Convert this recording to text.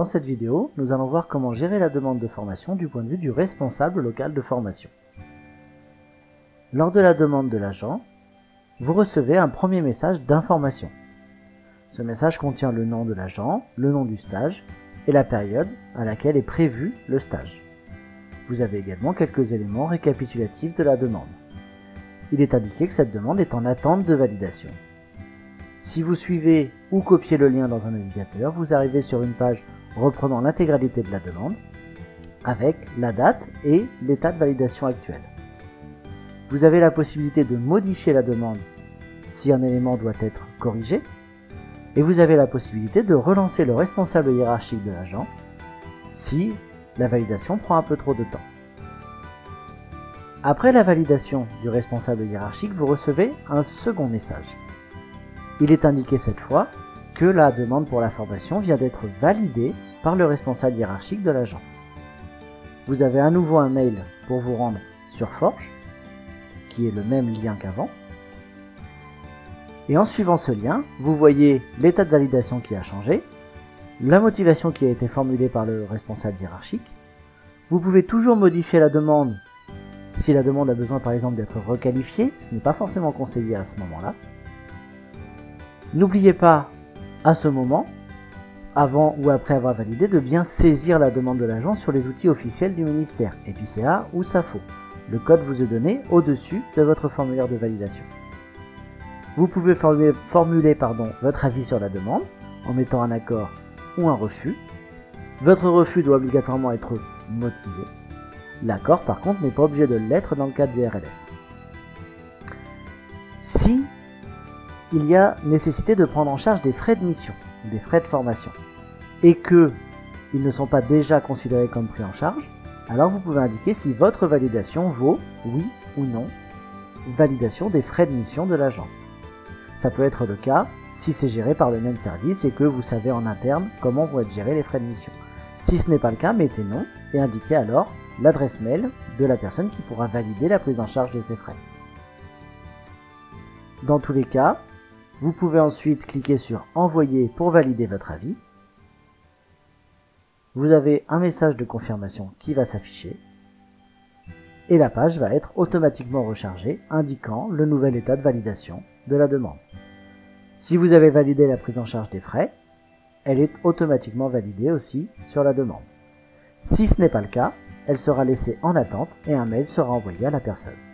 Dans cette vidéo, nous allons voir comment gérer la demande de formation du point de vue du responsable local de formation. Lors de la demande de l'agent, vous recevez un premier message d'information. Ce message contient le nom de l'agent, le nom du stage et la période à laquelle est prévu le stage. Vous avez également quelques éléments récapitulatifs de la demande. Il est indiqué que cette demande est en attente de validation. Si vous suivez ou copiez le lien dans un navigateur, vous arrivez sur une page reprenant l'intégralité de la demande avec la date et l'état de validation actuel. Vous avez la possibilité de modifier la demande si un élément doit être corrigé et vous avez la possibilité de relancer le responsable hiérarchique de l'agent si la validation prend un peu trop de temps. Après la validation du responsable hiérarchique, vous recevez un second message. Il est indiqué cette fois que la demande pour la formation vient d'être validée par le responsable hiérarchique de l'agent. Vous avez à nouveau un mail pour vous rendre sur Forge, qui est le même lien qu'avant. Et en suivant ce lien, vous voyez l'état de validation qui a changé, la motivation qui a été formulée par le responsable hiérarchique. Vous pouvez toujours modifier la demande si la demande a besoin par exemple d'être requalifiée, ce n'est pas forcément conseillé à ce moment-là. N'oubliez pas à ce moment, avant ou après avoir validé, de bien saisir la demande de l'agent sur les outils officiels du ministère, EPICA ou SAFO. Le code vous est donné au-dessus de votre formulaire de validation. Vous pouvez formuler, votre avis sur la demande en mettant un accord ou un refus. Votre refus doit obligatoirement être motivé. L'accord par contre n'est pas obligé de l'être dans le cadre du RLF. Si il y a nécessité de prendre en charge des frais de mission, des frais de formation, et que ils ne sont pas déjà considérés comme pris en charge, alors vous pouvez indiquer si votre validation vaut, oui ou non, validation des frais de mission de l'agent. Ça peut être le cas si c'est géré par le même service et que vous savez en interne comment vont être gérés les frais de mission. Si ce n'est pas le cas, mettez non et indiquez alors l'adresse mail de la personne qui pourra valider la prise en charge de ces frais. Dans tous les cas, vous pouvez ensuite cliquer sur Envoyer pour valider votre avis. Vous avez un message de confirmation qui va s'afficher. Et la page va être automatiquement rechargée indiquant le nouvel état de validation de la demande. Si vous avez validé la prise en charge des frais, elle est automatiquement validée aussi sur la demande. Si ce n'est pas le cas, elle sera laissée en attente et un mail sera envoyé à la personne.